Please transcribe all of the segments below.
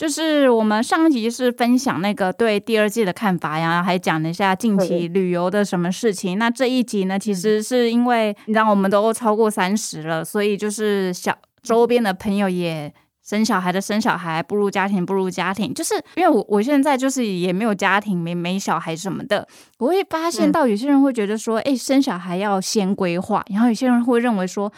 就是我们上一集是分享那个对第二季的看法呀，还讲了一下近期旅游的什么事情。那这一集呢，其实是因为你知道我们都超过三十了，所以就是小周边的朋友也生小孩的生小孩，步入家庭步入家庭。就是因为我我现在就是也没有家庭，没没小孩什么的，我会发现到有些人会觉得说，哎，生小孩要先规划，然后有些人会认为说，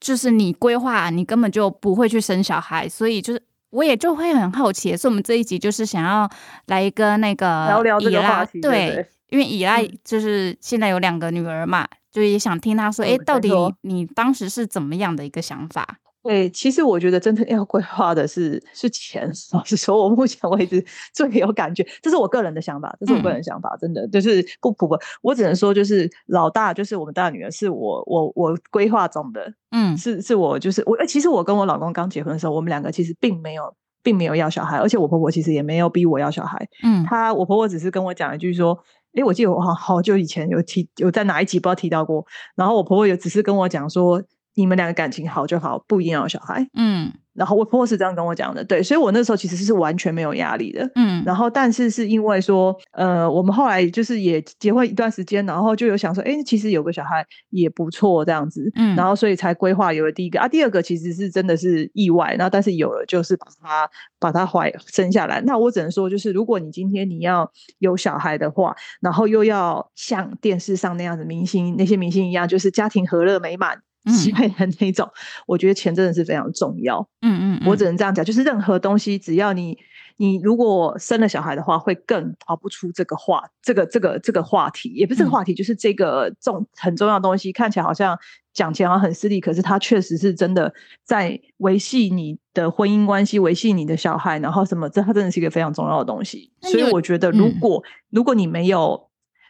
就是你规划，你根本就不会去生小孩，所以就是。我也就会很好奇，所以我们这一集就是想要来一个那个聊聊这个话题，对，因为以赖就是现在有两个女儿嘛，就也想听她说，哎，到底你当时是怎么样的一个想法？对，其实我觉得真正要规划的是是钱。老实说，我目前为止 最有感觉，这是我个人的想法，这是我个人想法，真的就是不不不，我只能说就是老大就是我们大女儿，是我我我规划中的，嗯，是是我就是我，其实我跟我老公刚结婚的时候，我们两个其实并没有并没有要小孩，而且我婆婆其实也没有逼我要小孩，嗯，她我婆婆只是跟我讲一句说，哎，我记得我好好久以前有提有在哪一集不知道提到过，然后我婆婆也只是跟我讲说。你们两个感情好就好，不一定要有小孩。嗯，然后我婆婆是这样跟我讲的，对，所以我那时候其实是完全没有压力的。嗯，然后但是是因为说，呃，我们后来就是也结婚一段时间，然后就有想说，哎，其实有个小孩也不错这样子。嗯，然后所以才规划有了第一个啊，第二个其实是真的是意外，然后但是有了就是把他把他怀生下来。那我只能说，就是如果你今天你要有小孩的话，然后又要像电视上那样子明星那些明星一样，就是家庭和乐美满。喜欢的那种，我觉得钱真的是非常重要。嗯嗯，我只能这样讲，就是任何东西，只要你你如果生了小孩的话，会更逃不出这个话，这个这个这个话题，也不是这个话题，就是这个重很重要的东西。看起来好像讲钱好像很势利，可是它确实是真的在维系你的婚姻关系，维系你的小孩，然后什么，这它真的是一个非常重要的东西。所以我觉得，如果如果你没有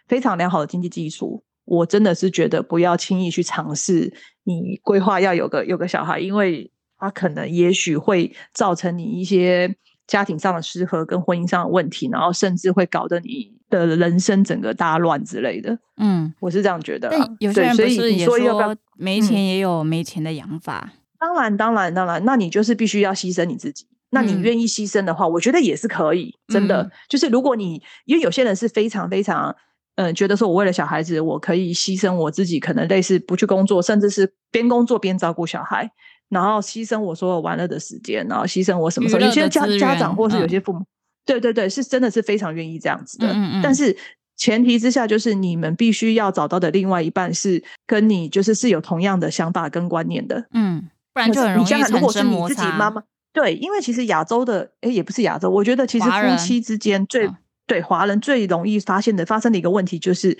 非常良好的经济基础，我真的是觉得不要轻易去尝试。你规划要有个有个小孩，因为他可能也许会造成你一些家庭上的失和跟婚姻上的问题，然后甚至会搞得你的人生整个大乱之类的。嗯，我是这样觉得。有些人不是也说没钱也有没钱的养法？当然，当然，当然，那你就是必须要牺牲你自己。那你愿意牺牲的话，我觉得也是可以。真的，就是如果你因为有些人是非常非常。嗯，觉得说我为了小孩子，我可以牺牲我自己，可能类似不去工作，甚至是边工作边照顾小孩，然后牺牲我所有玩乐的时间，然后牺牲我什么时候？有些家家长或是有些父母，对对对，是真的是非常愿意这样子的。嗯嗯。但是前提之下，就是你们必须要找到的另外一半是跟你就是是有同样的想法跟观念的。嗯，不然就很容易产生摩擦。对，因为其实亚洲的，哎，也不是亚洲，我觉得其实夫妻之间最。对华人最容易发现的发生的一个问题就是。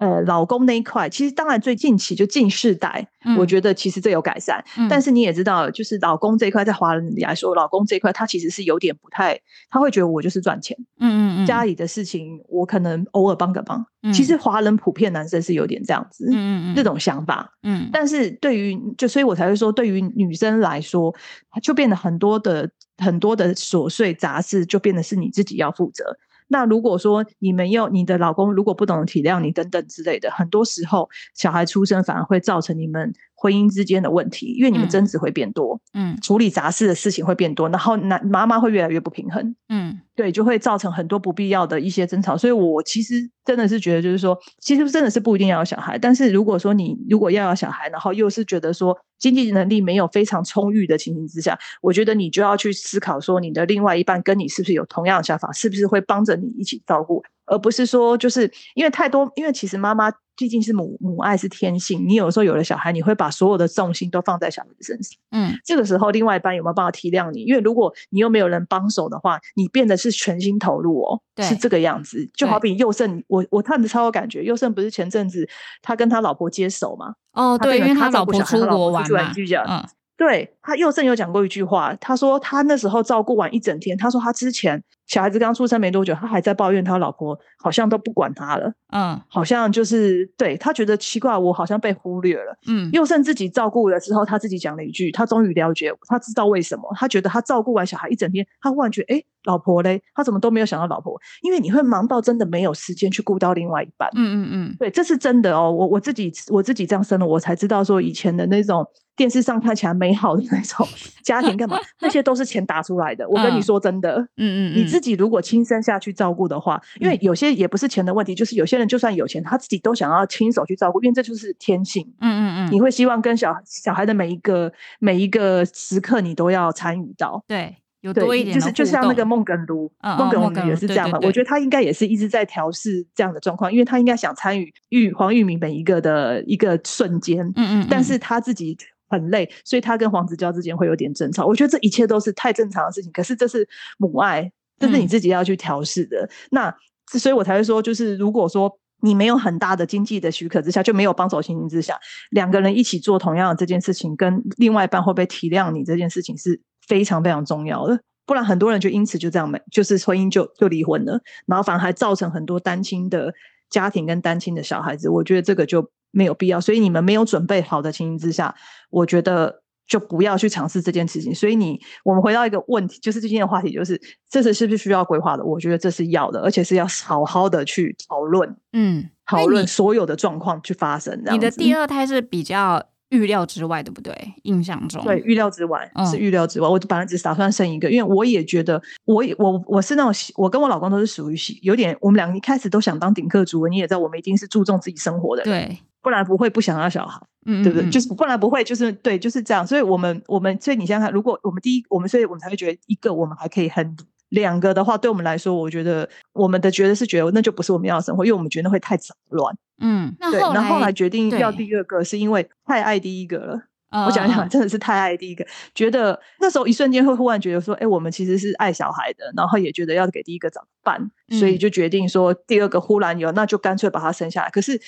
呃，老公那一块，其实当然最近期就近世代，我觉得其实这有改善。但是你也知道，就是老公这一块，在华人里来说，老公这一块他其实是有点不太，他会觉得我就是赚钱，嗯嗯嗯，家里的事情我可能偶尔帮个忙。其实华人普遍男生是有点这样子，嗯嗯嗯，这种想法。嗯，但是对于就所以我才会说，对于女生来说，就变得很多的很多的琐碎杂事，就变得是你自己要负责。那如果说你们要你的老公如果不懂体谅你等等之类的，很多时候小孩出生反而会造成你们。婚姻之间的问题，因为你们争执会变多，嗯，处理杂事的事情会变多，然后男妈妈会越来越不平衡，嗯，对，就会造成很多不必要的一些争吵。所以我其实真的是觉得，就是说，其实真的是不一定要有小孩，但是如果说你如果要有小孩，然后又是觉得说经济能力没有非常充裕的情形之下，我觉得你就要去思考说，你的另外一半跟你是不是有同样的想法，是不是会帮着你一起照顾。而不是说，就是因为太多，因为其实妈妈毕竟是母母爱是天性，你有时候有了小孩，你会把所有的重心都放在小孩子身上。嗯，这个时候另外一半有没有办法体谅你？因为如果你又没有人帮手的话，你变得是全心投入哦，是这个样子。就好比佑胜，我我看着超有感觉。佑胜不是前阵子他跟他老婆接手嘛？哦，对，因为他老婆出国玩嘛。嗯，对他佑胜有讲过一句话，他说他那时候照顾完一整天，他说他之前。小孩子刚出生没多久，他还在抱怨他老婆好像都不管他了，嗯好像就是对他觉得奇怪，我好像被忽略了。嗯佑胜自己照顾了之后，他自己讲了一句，他终于了解，他知道为什么。他觉得他照顾完小孩一整天，他忽然觉得，哎，老婆嘞，他怎么都没有想到老婆？因为你会忙到真的没有时间去顾到另外一半。嗯嗯嗯，对，这是真的哦。我我自己我自己这样生了，我才知道说以前的那种电视上看起来美好的那种家庭干嘛，那些都是钱打出来的。我跟你嗯说真的。嗯嗯，你自己如果亲身下去照顾的话，因为嗯有些也不是钱的问题，就是有些人就算有钱，他自己都想要亲手去照顾，因为这就是天性。嗯嗯嗯，你会希望跟小小孩的每一个每一个时刻，你都要参与到。对有对，多一点就是就像那个孟耿如，嗯孟耿如也是这样嘛。对对对我觉得他应该也是一直在调试这样的状况，因为他应该想参与玉黄玉明每一个的一个瞬间，嗯嗯，嗯但是他自己很累，所以他跟黄子佼之间会有点争吵。我觉得这一切都是太正常的事情，可是这是母爱，这是你嗯自己要去调试的。那所以我才会说，就是如果说。你没有很大的经济的许可之下，就没有帮手情形之下，两个人一起做同样的这件事情，跟另外一半会不会体谅你这件事情是非常非常重要的。不然很多人就因此就这样没，就是婚姻就就离婚了，然后反而还造成很多单亲的家庭跟单亲的小孩子。我觉得这个就没有必要。所以你们没有准备好的情形之下，我觉得就不要去尝试这件事情。所以你我们回到一个问题，就是今天的话题，就是这是是不是需要规划的？我觉得这是要的，而且是要好好的去讨论，嗯，讨论所有的状况去发生。这你的第二胎是比较预料之外，对不对？印象中，对，预料之外、是嗯预料之外。我本来只是打算生一个，因为我也觉得，我也我我是那种喜，我跟我老公都是属于喜有点，我们两个一开始都想当顶客族，你也知道，我们一定是注重自己生活的人，对，不然不会不想要小孩，嗯，对不对？嗯就是不然不会，就是对，就是这样。所以我们我们所以你想想看，如果我们第一，我们所以我们才会觉得一个我们还可以很。两个的话，对我们来说，我觉得我们的觉得是觉得那就不是我们要的生活，因为我们觉得会太杂乱。嗯，那对，后然后后来来决定要第二个，是因为太爱第一个了。呃我讲一讲，嗯真的是太爱第一个，觉得那时候一瞬间会忽然觉得说，哎，我们其实是爱小孩的，然后也觉得要给第一个长伴，所以嗯就决定说第二个忽然有，那就干脆把他生下来。可是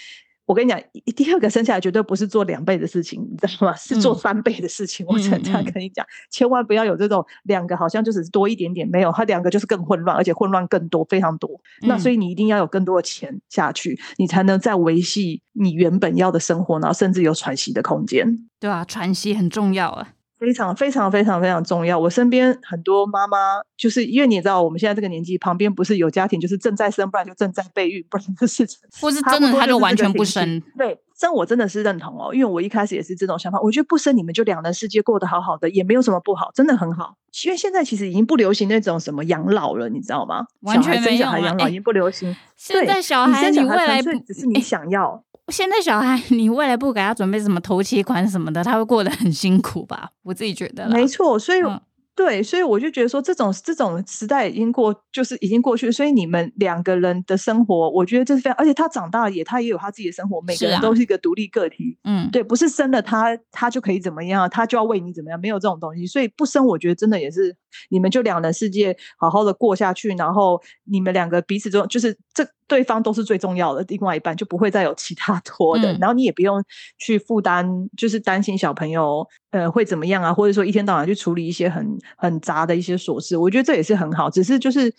我跟你讲，第二个生下来绝对不是做两倍的事情，你知道吗？是做嗯三倍的事情。我只能这样跟你讲，千万不要有这种两个好像就只是多一点点，没有，它两个就是更混乱，而且混乱更多，非常多。那所嗯以你一定要有更多的钱下去，你才能再维系你原本要的生活，然后甚至有喘息的空间。对啊，喘息很重要啊。非常非常非常非常重要。我身边很多妈妈，就是因为你也知道，我们现在这个年纪，旁边不是有家庭，就是正在生，不然就正在备孕，不然就是或是真的他就完全不生。对，生我真的是认同哦，因为我一开始也是这种想法，我觉得不生你们就两人世界过得好好的，也没有什么不好，真的很好。因为现在其实已经不流行那种什么养老了，你知道吗？完全没有啊哎小孩养老已经不流行。现在小孩，你未来不只是你哎想要。现在小孩，你未来不给他准备什么头期款什么的，他会过得很辛苦吧？我自己觉得。没错，所以、嗯对，所以我就觉得说，这种这种时代已经过，就是已经过去。所以你们两个人的生活，我觉得这是非常，而且他长大了也，他也有他自己的生活，每个人都是一个独立个体。嗯，对，不是生了他，他就可以怎么样，他就要为你怎么样，没有这种东西。所以不生，我觉得真的也是你们就两人世界好好的过下去，然后你们两个彼此中就是这对方都是最重要的，另外一半就不会再有其他拖的，嗯然后你也不用去负担，就是担心小朋友呃会怎么样啊，或者说一天到晚去处理一些很很杂的一些琐事，我觉得这也是很好，只是就是。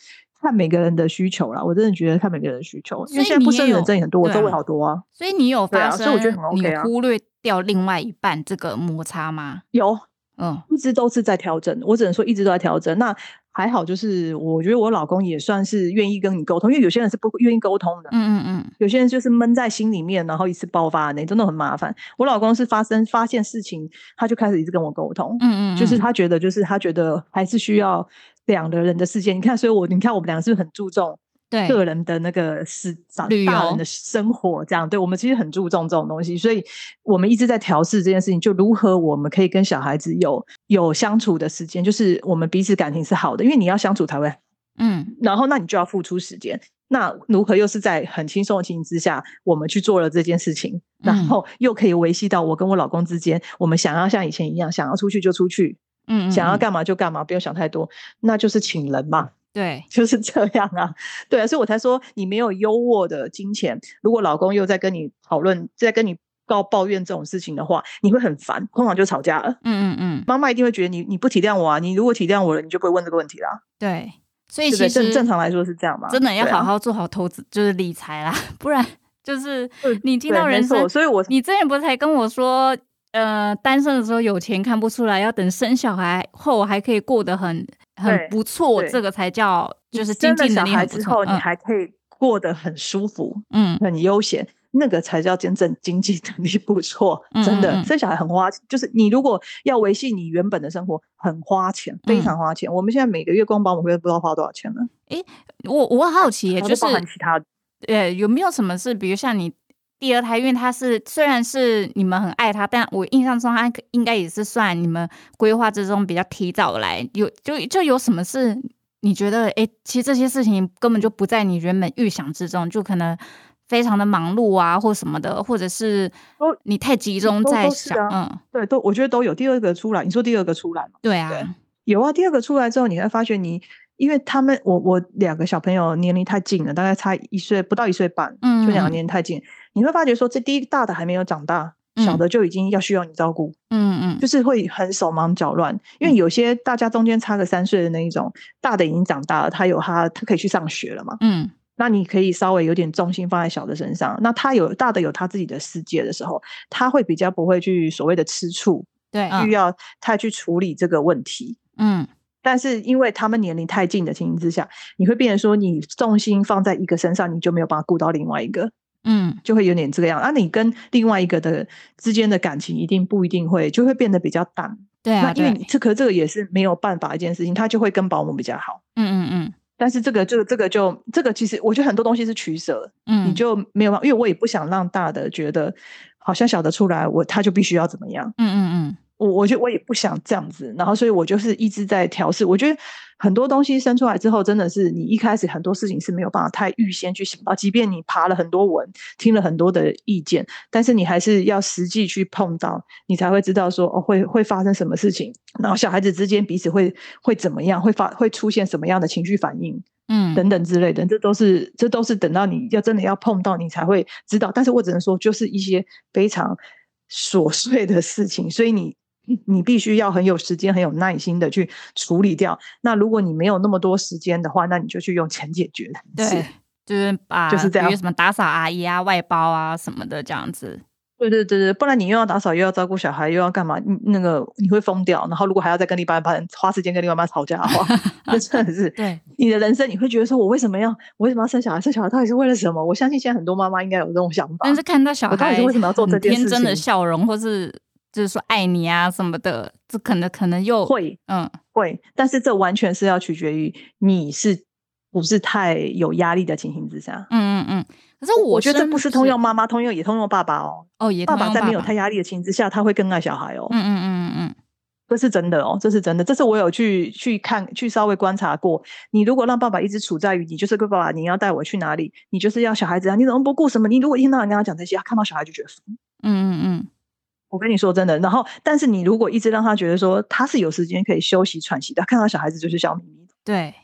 看每个人的需求啦，我真的觉得看每个人的需求，因为现在不生人真的很多，我周围好多啊，所以你有发生所以我觉得很 OK 啊你忽略掉另外一半这个摩擦吗？有嗯一直都是在调整，我只能说一直都在调整。那还好，就是我觉得我老公也算是愿意跟你沟通，因为有些人是不愿意沟通的，嗯嗯嗯，有些人就是闷在心里面，然后一次爆发那真的很麻烦。我老公是发生发现事情，他就开始一直跟我沟通，嗯嗯，就是嗯他觉得就是他觉得还是需要两个人的世界。你看，所以我你看我们两个是不是很注重对。个人的那个是长大人的生活，这样对我们其实很注重这种东西，所以我们一直在调试这件事情，就如何我们可以跟小孩子有有相处的时间，就是我们彼此感情是好的，因为你要相处才会，嗯。然后那你就要付出时间。那如何又是在很轻松的情形之下，我们去做了这件事情，然嗯。后又可以维系到我跟我老公之间，我们想要像以前一样，想要出去就出去，嗯，嗯嗯想要干嘛就干嘛，不用想太多，那就是请人嘛。对，就是这样啊，对啊，所以我才说你没有优渥的金钱，如果老公又在跟你讨论，在跟你告抱怨这种事情的话，你会很烦，通常就吵架了。嗯嗯嗯，妈妈一定会觉得你你不体谅我啊，你如果体谅我了，你就不会问这个问题啦。对。所以其对对？正实正常来说是这样嘛？真的要好好做好投资，就是理财啦，不然就是你听到人生，所以我你之前不是才跟我说，呃，单身的时候有钱看不出来，要等生小孩后还可以过得很很对不错，这个才叫就是经济能力很不孩之后，。你还可以过得很舒服、嗯很悠闲，那个才叫真正经济能力不错。真的，嗯嗯嗯生小孩很花，就是你如果要维系你原本的生活，很花钱，非嗯常花钱。我们现在每个月光保姆费不知道花多少钱了，我我好奇耶，就是其他的。呃，有没有什么是，比如像你第二胎，因为他是虽然是你们很爱他，但我印象中他应该也是算你们规划之中比较提早来，有就就有什么事你觉得，哎，其实这些事情根本就不在你原本预想之中，就可能非常的忙碌啊，或什么的，或者是都你太集中在想，啊嗯，对，都我觉得都有。第二个出来，你说第二个出来嘛？对啊，对有啊，第二个出来之后，你会发觉你，因为他们我我两个小朋友年龄太近了，大概差一岁不到一岁半，嗯就两个年龄太近，你会发觉说，这第一大的还没有长大，小嗯。的就已经要需要你照顾，嗯嗯。就是会很手忙脚乱。因为有些大家中间差个三岁的那一种，大的已经长大了，他有他他可以去上学了嘛，嗯。那你可以稍微有点重心放在小的身上，那他有大的有他自己的世界的时候，他会比较不会去所谓的吃醋，对，需要太去处理这个问题。嗯。但是因为他们年龄太近的情形之下，你会变成说，你重心放在一个身上，你就没有办法顾到另外一个，嗯就会有点这个样。啊，你跟另外一个的之间的感情一定不一定会，就会变得比较淡。对啊，那因为你这可这个也是没有办法一件事情，他就会跟保姆比较好。嗯嗯嗯但是这个这个这个就这个其实我觉得很多东西是取舍，嗯嗯，你就没有办法，因为我也不想让大的觉得好像小的出来，我他就必须要怎么样。嗯嗯嗯我我觉得我也不想这样子，然后所以我就是一直在调试。我觉得很多东西生出来之后，真的是你一开始很多事情是没有办法太预先去想到，即便你爬了很多文，听了很多的意见，但是你还是要实际去碰到，你才会知道说哦会会发生什么事情，然后小孩子之间彼此会会怎么样，会发会出现什么样的情绪反应嗯等等之类的，这都是这都是等到你要真的要碰到你才会知道。但是我只能说，就是一些非常琐碎的事情，所以你。你必须要很有时间、很有耐心的去处理掉。那如果你没有那么多时间的话，那你就去用钱解决。对，就是把就是这样比如什么打扫阿姨啊、外包啊什么的这样子。对对对对，不然你又要打扫，又要照顾小孩，又要干嘛？你那个你会疯掉。然后如果还要再跟另外一半花时间跟另外一半吵架的话，那真的是对，你的人生，你会觉得说，我为什么要我为什么要生小孩？生小孩到底是为了什么？我相信现在很多妈妈应该有这种想法。但是看到小孩到底是为什么要做这很件事天真的笑容，或是就是说爱你啊什么的，这可能可能又会嗯会，但是这完全是要取决于你是不是太有压力的情形之下。嗯嗯嗯。可是我觉得这不是通用妈妈，通用也通用爸爸哦。哦，也爸爸在没有太压力的情形之下，他会更爱小孩哦。嗯嗯嗯嗯这是真的哦，这是真的，这是我有去去看去稍微观察过。你如果让爸爸一直处在于你就是个爸爸，你要带我去哪里？你就是要小孩子啊，你怎么不顾什么？你如果一天到晚跟他讲这些，他看到小孩就觉得烦。嗯嗯嗯我跟你说真的，然后但是你如果一直让他觉得说他是有时间可以休息喘息的，看到小孩子就是笑眯眯的。对，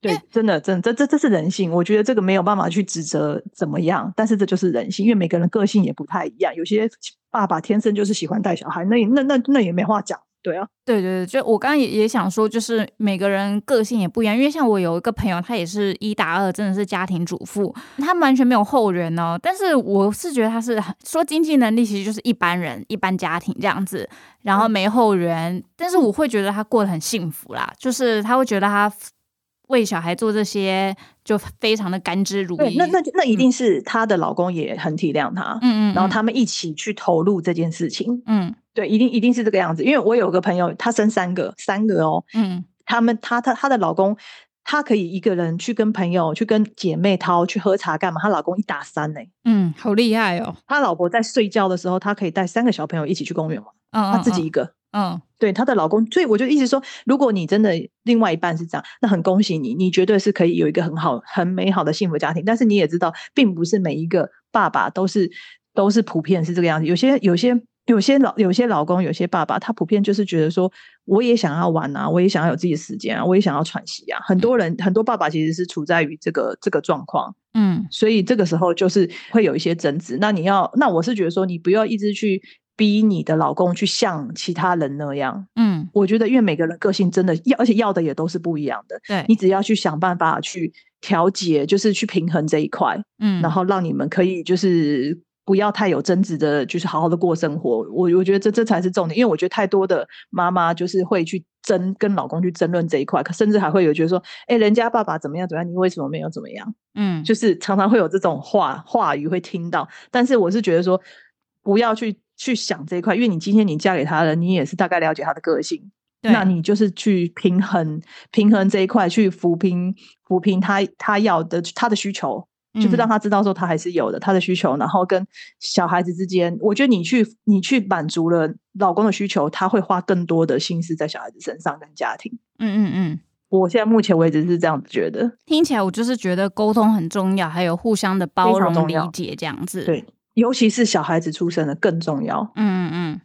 对，真的，真的，这这这是人性。我觉得这个没有办法去指责怎么样，但是这就是人性，因为每个人个性也不太一样。有些爸爸天生就是喜欢带小孩，那那那那也没话讲。对啊，对对对，就我刚刚也也想说，就是每个人个性也不一样，因为像我有一个朋友，他也是一打二，真的是家庭主妇，他完全没有后援哦。但是我是觉得他是很说经济能力，其实就是一般人、一般家庭这样子，然后没后援，但是我会觉得他过得很幸福啦，就是他会觉得他为小孩做这些就非常的甘之如对，饴。那那那一定是她的老公也很体谅她，嗯嗯，然后他们一起去投入这件事情。嗯对，一定一定是这个样子。因为我有个朋友，她生三个，三个哦，嗯他们她她她的老公，她可以一个人去跟朋友、去跟姐妹淘去喝茶干嘛？她老公一打三呢、嗯，好厉害哦。她老婆在睡觉的时候，她可以带三个小朋友一起去公园玩，嗯，她自己一个。嗯对她的老公，所以我就一直说，如果你真的另外一半是这样，那很恭喜你，你绝对是可以有一个很好、很美好的幸福家庭。但是你也知道，并不是每一个爸爸都是都是普遍是这个样子，有些有些。有些老有些老公有些爸爸，他普遍就是觉得说，我也想要玩啊，我也想要有自己的时间啊，我也想要喘息啊。很多人很多爸爸其实是处在于这个这个状况，嗯所以这个时候就是会有一些争执。那你要，那我是觉得说，你不要一直去逼你的老公去像其他人那样。嗯，我觉得，因为每个人个性真的要，而且要的也都是不一样的。对，你只要去想办法去调节，就是去平衡这一块，嗯，然后让你们可以就是不要太有争执的，就是好好的过生活。我我觉得这这才是重点，因为我觉得太多的妈妈就是会去争跟老公去争论这一块，甚至还会有觉得说，哎，人家爸爸怎么样怎么样，你为什么没有怎么样？嗯，就是常常会有这种话话语会听到，但是我是觉得说，不要去去想这一块，因为你今天你嫁给他了，你也是大概了解他的个性，那你就是去平衡平衡这一块，去抚平抚平他他要的他的需求，就是让他知道说他还是有的他的需求，然后跟小孩子之间，我觉得你去你去满足了老公的需求，他会花更多的心思在小孩子身上跟家庭。嗯嗯嗯。我现在目前为止是这样子觉得，听起来我就是觉得沟通很重要，还有互相的包容理解这样子。对，尤其是小孩子出生的更重要。嗯嗯嗯，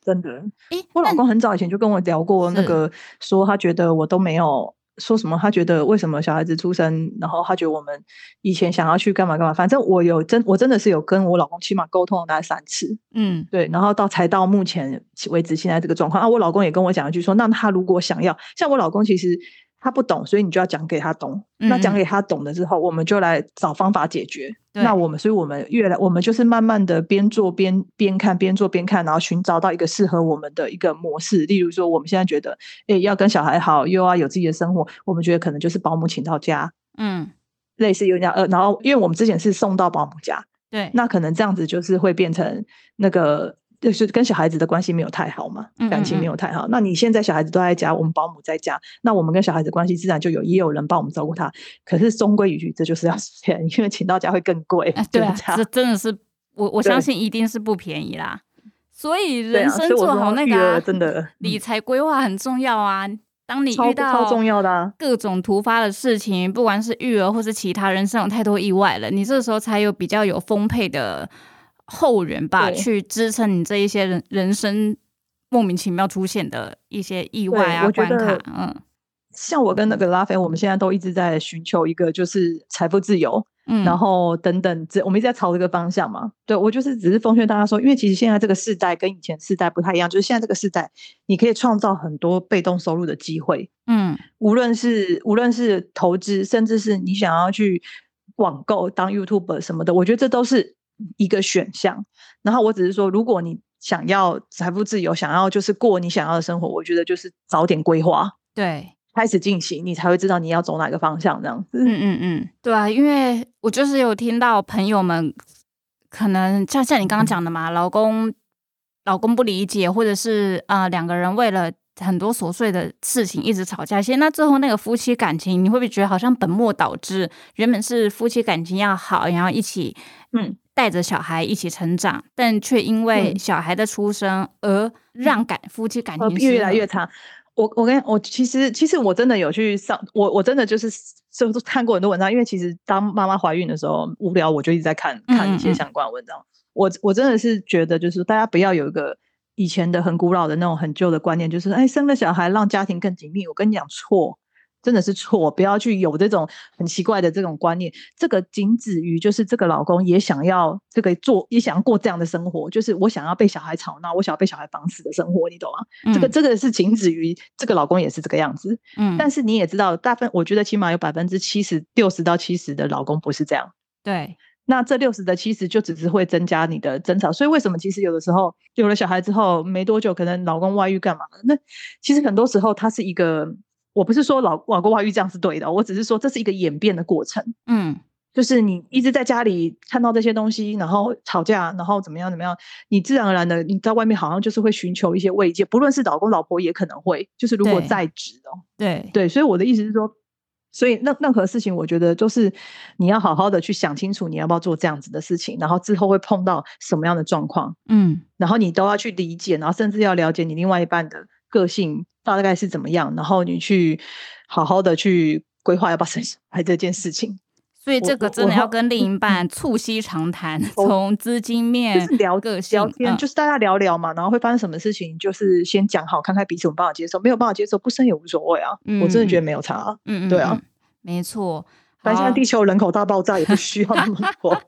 真的。诶，我老公很早以前就跟我聊过，那个说他觉得我都没有说什么，他觉得为什么小孩子出生，然后他觉得我们以前想要去干嘛干嘛，反正我有真我真的是有跟我老公起码沟通了大概三次。嗯，对，然后到才到目前为止现在这个状况啊，我老公也跟我讲一句说，那他如果想要，像我老公其实。他不懂，所以你就要讲给他懂。那讲给他懂了之后，我们就来找方法解决。那我们，所以我们越来，我们就是慢慢的边做边边看，边做边看，然后寻找到一个适合我们的一个模式。例如说，我们现在觉得，哎，要跟小孩好，又要有自己的生活，我们觉得可能就是保姆请到家，嗯，类似有点呃，然后因为我们之前是送到保姆家，对，那可能这样子就是会变成那个。就是跟小孩子的关系没有太好嘛，感情没有太好。那你现在小孩子都在家，我们保姆在家，那我们跟小孩子关系自然就有也有人帮我们照顾他。可是终归一句，这就是要钱，因为请到家会更贵。对啊，这真的是我我相信一定是不便宜啦。所以人生做好那个真的理财规划很重要啊。当你遇到超重要的各种突发的事情，不管是育儿或是其他，人生有太多意外了，你这时候才有比较有丰沛的。后援吧，去支撑你这一些人人生莫名其妙出现的一些意外啊关卡。嗯，像我跟那个拉菲，我们现在都一直在寻求一个就是财富自由，嗯，然后等等，这我们一直在朝这个方向嘛。对我就是只是奉劝大家说，因为其实现在这个世代跟以前世代不太一样，就是现在这个世代，你可以创造很多被动收入的机会。嗯，无论是无论是投资，甚至是你想要去网购当 YouTube 什么的，我觉得这都是。一个选项，然后我只是说，如果你想要财富自由，想要就是过你想要的生活，我觉得就是早点规划，对，开始进行，你才会知道你要走哪个方向这样子。嗯嗯嗯，对啊，因为我就是有听到朋友们，可能像像你刚刚讲的嘛，老公老公不理解，或者是啊两个人为了。很多琐碎的事情一直吵架，其实那最后那个夫妻感情，你会不会觉得好像本末倒置？原本是夫妻感情要好，然后一起嗯带着小孩一起成长，但却因为小孩的出生而让感夫妻感情越来越差。我我跟我其实其实我真的有去上，我我真的就是就看过很多文章，因为其实当妈妈怀孕的时候无聊，我就一直在看看一些相关文章。我我真的是觉得，就是大家不要有一个。以前的很古老的那种很旧的观念，就是哎，生了小孩让家庭更紧密。我跟你讲，错，真的是错，不要去有这种很奇怪的这种观念。这个仅止于就是这个老公也想要这个做，也想要过这样的生活，就是我想要被小孩吵闹，我想要被小孩绑死的生活，你懂吗？这个这个是仅止于这个老公也是这个样子。嗯，但是你也知道，大分我觉得起码有百分之七十六十到七十的老公不是这样。对。那这六十的七十就只是会增加你的争吵，所以为什么其实有的时候有了小孩之后没多久，可能老公外遇干嘛？那其实很多时候他是一个，我不是说老老公外遇这样是对的，我只是说这是一个演变的过程。嗯，就是你一直在家里看到这些东西，然后吵架，然后怎么样怎么样，你自然而然的你在外面好像就是会寻求一些慰藉，不论是老公老婆也可能会，就是如果在职哦，对对，所以我的意思是说。所以，任任何事情，我觉得就是你要好好的去想清楚，你要不要做这样子的事情，然后之后会碰到什么样的状况，嗯，然后你都要去理解，然后甚至要了解你另外一半的个性大概是怎么样，然后你去好好的去规划要不要生小孩这件事情。所以，这个真的要跟另一半促膝长谈，从资金面就是聊个聊天，就是大家聊聊嘛，然后会发生什么事情，就是先讲好，看看彼此有办法接受，没有办法接受，不生也无所谓啊。我真的觉得没有差，嗯嗯，对啊，没错。反正现在地球人口大爆炸，也不需要那么多，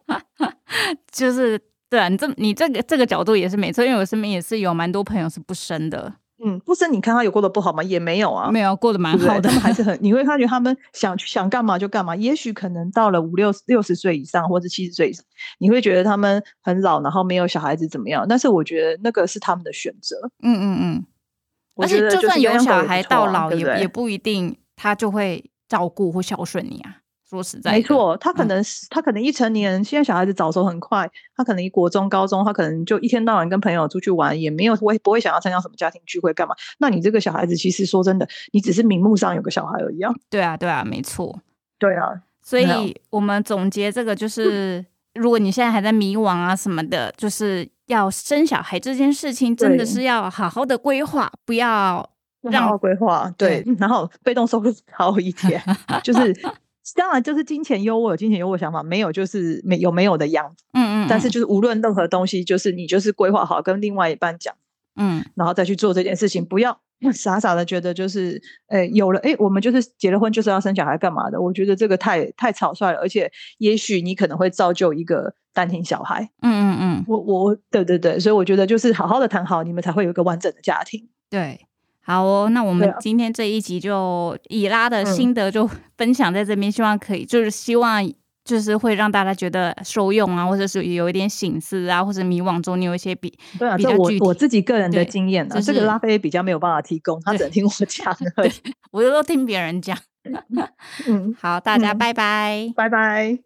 就是。对啊，你这你这个这个角度也是没错，因为我身边也是有蛮多朋友是不生的。嗯，不生你看他有过得不好吗？也没有啊，没有过得蛮好的，他们还是很，你会发觉他们想想干嘛就干嘛。也许可能到了五六六十岁以上，或者七十岁以上，你会觉得他们很老，然后没有小孩子怎么样？但是我觉得那个是他们的选择。嗯嗯嗯。而且就算有小孩到老，也也不一定他就会照顾或孝顺你啊。说实在，没错，他可能他可能一成年，现在小孩子早熟很快，他可能一国中、高中，他可能就一天到晚跟朋友出去玩，也没有会不会想要参加什么家庭聚会干嘛？那你这个小孩子，其实说真的，你只是名目上有个小孩而已啊。对啊，对啊，没错。对啊，所以我们总结这个就是，如果你现在还在迷惘啊什么的，就是要生小孩这件事情，真的是要好好的规划，不要让规划对，然后被动收入高一点，就是。当然，就是金钱优渥，金钱优渥想法没有，就是没有没有的样子。嗯嗯。但是就是无论任何东西，就是你就是规划好，跟另外一半讲，嗯，然后再去做这件事情，不要傻傻的觉得就是，诶，有了，诶，我们就是结了婚就是要生小孩干嘛的？我觉得这个太太草率了，而且也许你可能会造就一个单亲小孩。嗯嗯嗯。我我对对对，所以我觉得就是好好的谈好，你们才会有一个完整的家庭。对。好哦，那我们今天这一集就以拉的心得就分享在这边，希望可以就是希望就是会让大家觉得受用啊，或者是有一点醒思啊，或者迷惘中你有一些比对啊，这我我自己个人的经验啊，这个拉菲比较没有办法提供，他只能听我讲，我都听别人讲。嗯，好，大家拜拜，拜拜。